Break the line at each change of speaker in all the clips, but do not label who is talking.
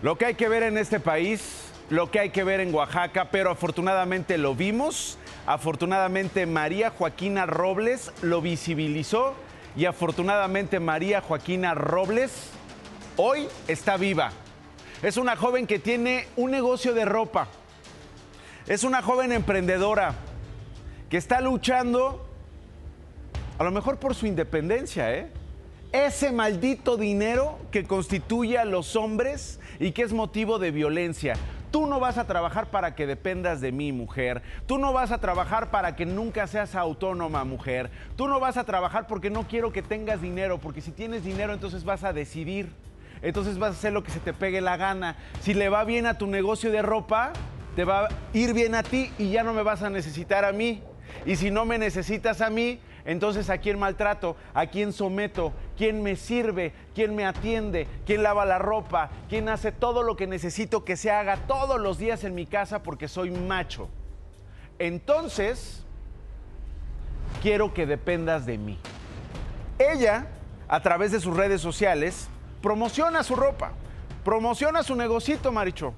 Lo que hay que ver en este país, lo que hay que ver en Oaxaca, pero afortunadamente lo vimos. Afortunadamente María Joaquina Robles lo visibilizó y afortunadamente María Joaquina Robles hoy está viva. Es una joven que tiene un negocio de ropa. Es una joven emprendedora que está luchando a lo mejor por su independencia, ¿eh? Ese maldito dinero que constituye a los hombres y que es motivo de violencia. Tú no vas a trabajar para que dependas de mí, mujer. Tú no vas a trabajar para que nunca seas autónoma, mujer. Tú no vas a trabajar porque no quiero que tengas dinero, porque si tienes dinero entonces vas a decidir. Entonces vas a hacer lo que se te pegue la gana. Si le va bien a tu negocio de ropa, te va a ir bien a ti y ya no me vas a necesitar a mí. Y si no me necesitas a mí, entonces, ¿a quién maltrato? ¿A quién someto? ¿Quién me sirve? ¿Quién me atiende? ¿Quién lava la ropa? ¿Quién hace todo lo que necesito que se haga todos los días en mi casa porque soy macho? Entonces, quiero que dependas de mí. Ella, a través de sus redes sociales, promociona su ropa, promociona su negocito, Maricho.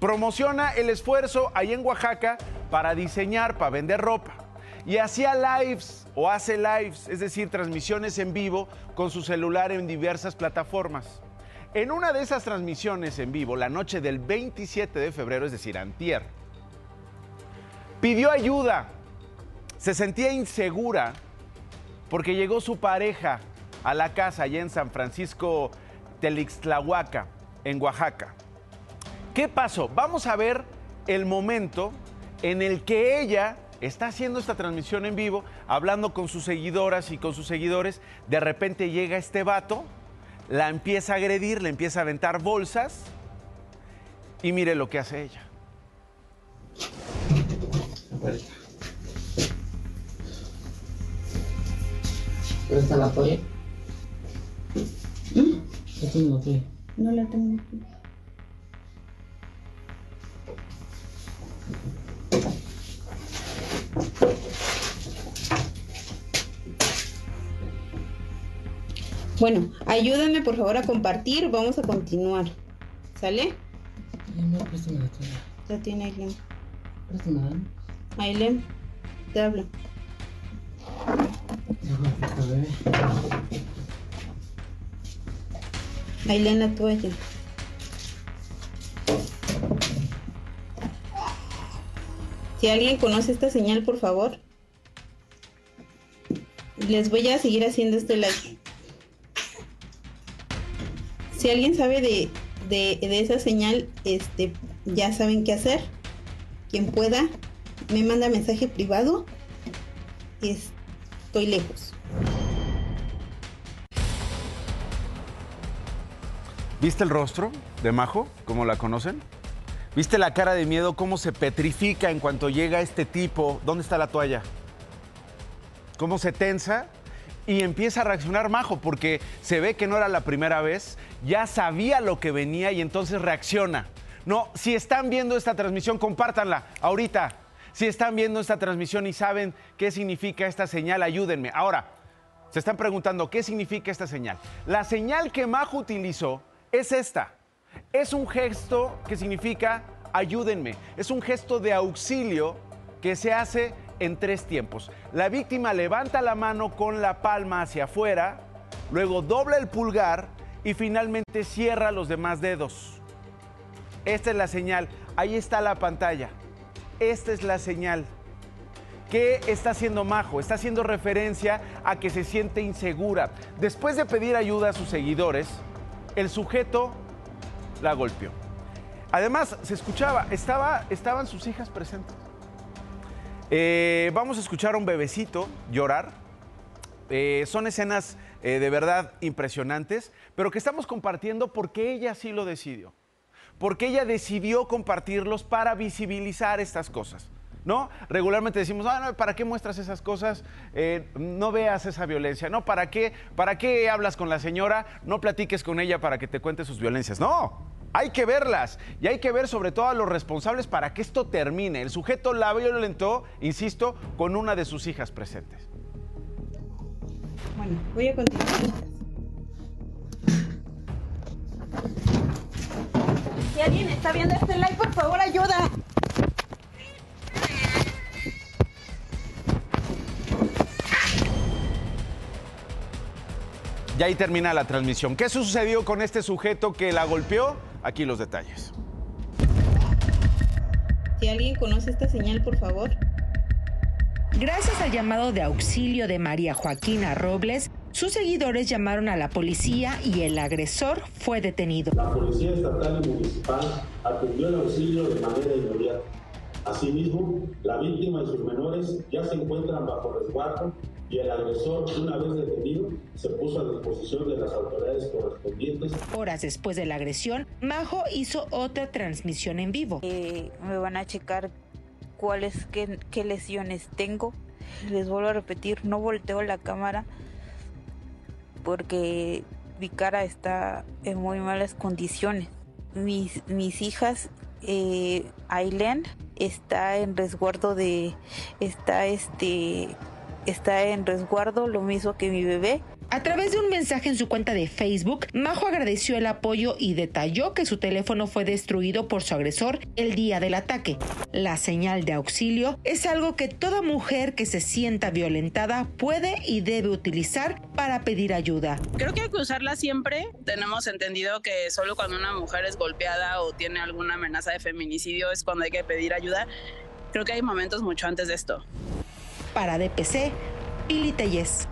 Promociona el esfuerzo ahí en Oaxaca para diseñar, para vender ropa. Y hacía lives o hace lives, es decir, transmisiones en vivo con su celular en diversas plataformas. En una de esas transmisiones en vivo, la noche del 27 de febrero, es decir, antier, pidió ayuda. Se sentía insegura porque llegó su pareja a la casa allá en San Francisco Telixtlahuaca, en Oaxaca. ¿Qué pasó? Vamos a ver el momento en el que ella está haciendo esta transmisión en vivo, hablando con sus seguidoras y con sus seguidores. De repente llega este vato, la empieza a agredir, le empieza a aventar bolsas y mire lo que hace ella.
¿Dónde está la toalla? ¿Qué tiene la toalla?
No la tengo Bueno, ayúdame por favor a compartir. Vamos a continuar. ¿Sale?
Ya, préstame la toalla.
Ya tiene Aileen.
Préstame la
Aileen, te hablo. Aileen, la toalla. Si alguien conoce esta señal, por favor. Les voy a seguir haciendo este live. Si alguien sabe de, de, de esa señal, este, ya saben qué hacer. Quien pueda, me manda mensaje privado. Es- Estoy lejos.
¿Viste el rostro de Majo, como la conocen? ¿Viste la cara de miedo, cómo se petrifica en cuanto llega este tipo? ¿Dónde está la toalla? ¿Cómo se tensa? Y empieza a reaccionar Majo, porque se ve que no era la primera vez, ya sabía lo que venía y entonces reacciona. No, si están viendo esta transmisión, compártanla ahorita. Si están viendo esta transmisión y saben qué significa esta señal, ayúdenme. Ahora, se están preguntando qué significa esta señal. La señal que Majo utilizó es esta. Es un gesto que significa ayúdenme. Es un gesto de auxilio que se hace en tres tiempos. La víctima levanta la mano con la palma hacia afuera, luego dobla el pulgar y finalmente cierra los demás dedos. Esta es la señal. Ahí está la pantalla. Esta es la señal. ¿Qué está haciendo Majo? Está haciendo referencia a que se siente insegura. Después de pedir ayuda a sus seguidores, el sujeto la golpeó. Además, se escuchaba, estaba, estaban sus hijas presentes. Eh, vamos a escuchar a un bebecito llorar. Eh, son escenas eh, de verdad impresionantes, pero que estamos compartiendo porque ella sí lo decidió. Porque ella decidió compartirlos para visibilizar estas cosas. ¿No? Regularmente decimos, "Ah, no, ¿para qué muestras esas cosas? Eh, no veas esa violencia, ¿no? ¿Para qué, ¿Para qué hablas con la señora? No platiques con ella para que te cuente sus violencias. No, hay que verlas y hay que ver sobre todo a los responsables para que esto termine. El sujeto la violentó, insisto, con una de sus hijas presentes.
Bueno, voy a continuar. alguien está viendo este live, por favor, ayuda.
Y ahí termina la transmisión. ¿Qué sucedió con este sujeto que la golpeó? Aquí los detalles.
Si alguien conoce esta señal, por favor.
Gracias al llamado de auxilio de María Joaquina Robles, sus seguidores llamaron a la policía y el agresor fue detenido.
La Policía Estatal y Municipal atendió el auxilio de manera inmediata. Asimismo, la víctima y sus menores ya se encuentran bajo resguardo y el agresor, una vez detenido, se puso a disposición de las autoridades correspondientes.
Horas después de la agresión, Majo hizo otra transmisión en vivo.
Eh, me van a checar cuáles, qué, qué lesiones tengo. Les vuelvo a repetir, no volteo la cámara porque mi cara está en muy malas condiciones. Mis, mis hijas, eh, Aileen, está en resguardo de, está este, está en resguardo, lo mismo que mi bebé.
A través de un mensaje en su cuenta de Facebook, Majo agradeció el apoyo y detalló que su teléfono fue destruido por su agresor el día del ataque. La señal de auxilio es algo que toda mujer que se sienta violentada puede y debe utilizar para pedir ayuda.
Creo que hay que usarla siempre. Tenemos entendido que solo cuando una mujer es golpeada o tiene alguna amenaza de feminicidio es cuando hay que pedir ayuda. Creo que hay momentos mucho antes de esto.
Para DPC, Pili Telles.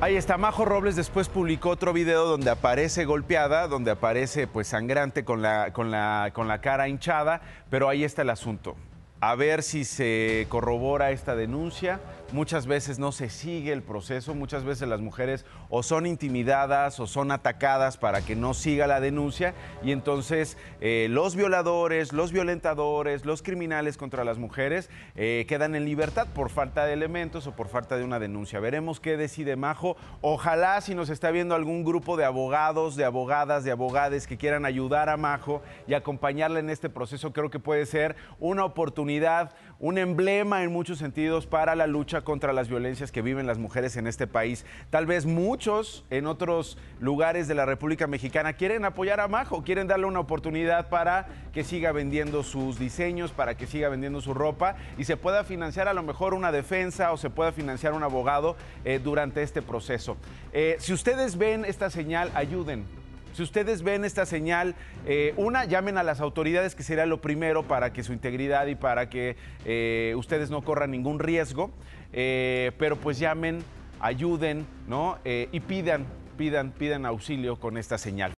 Ahí está, Majo Robles después publicó otro video donde aparece golpeada, donde aparece pues sangrante con la, con la, con la cara hinchada, pero ahí está el asunto. A ver si se corrobora esta denuncia. Muchas veces no se sigue el proceso, muchas veces las mujeres o son intimidadas o son atacadas para que no siga la denuncia y entonces eh, los violadores, los violentadores, los criminales contra las mujeres eh, quedan en libertad por falta de elementos o por falta de una denuncia. Veremos qué decide Majo. Ojalá si nos está viendo algún grupo de abogados, de abogadas, de abogades que quieran ayudar a Majo y acompañarle en este proceso, creo que puede ser una oportunidad, un emblema en muchos sentidos para la lucha contra las violencias que viven las mujeres en este país. Tal vez muchos en otros lugares de la República Mexicana quieren apoyar a Majo, quieren darle una oportunidad para que siga vendiendo sus diseños, para que siga vendiendo su ropa y se pueda financiar a lo mejor una defensa o se pueda financiar un abogado eh, durante este proceso. Eh, si ustedes ven esta señal, ayuden. Si ustedes ven esta señal, eh, una, llamen a las autoridades, que sería lo primero para que su integridad y para que eh, ustedes no corran ningún riesgo. Eh, pero pues llamen, ayuden, ¿no? Y pidan, pidan, pidan auxilio con esta señal.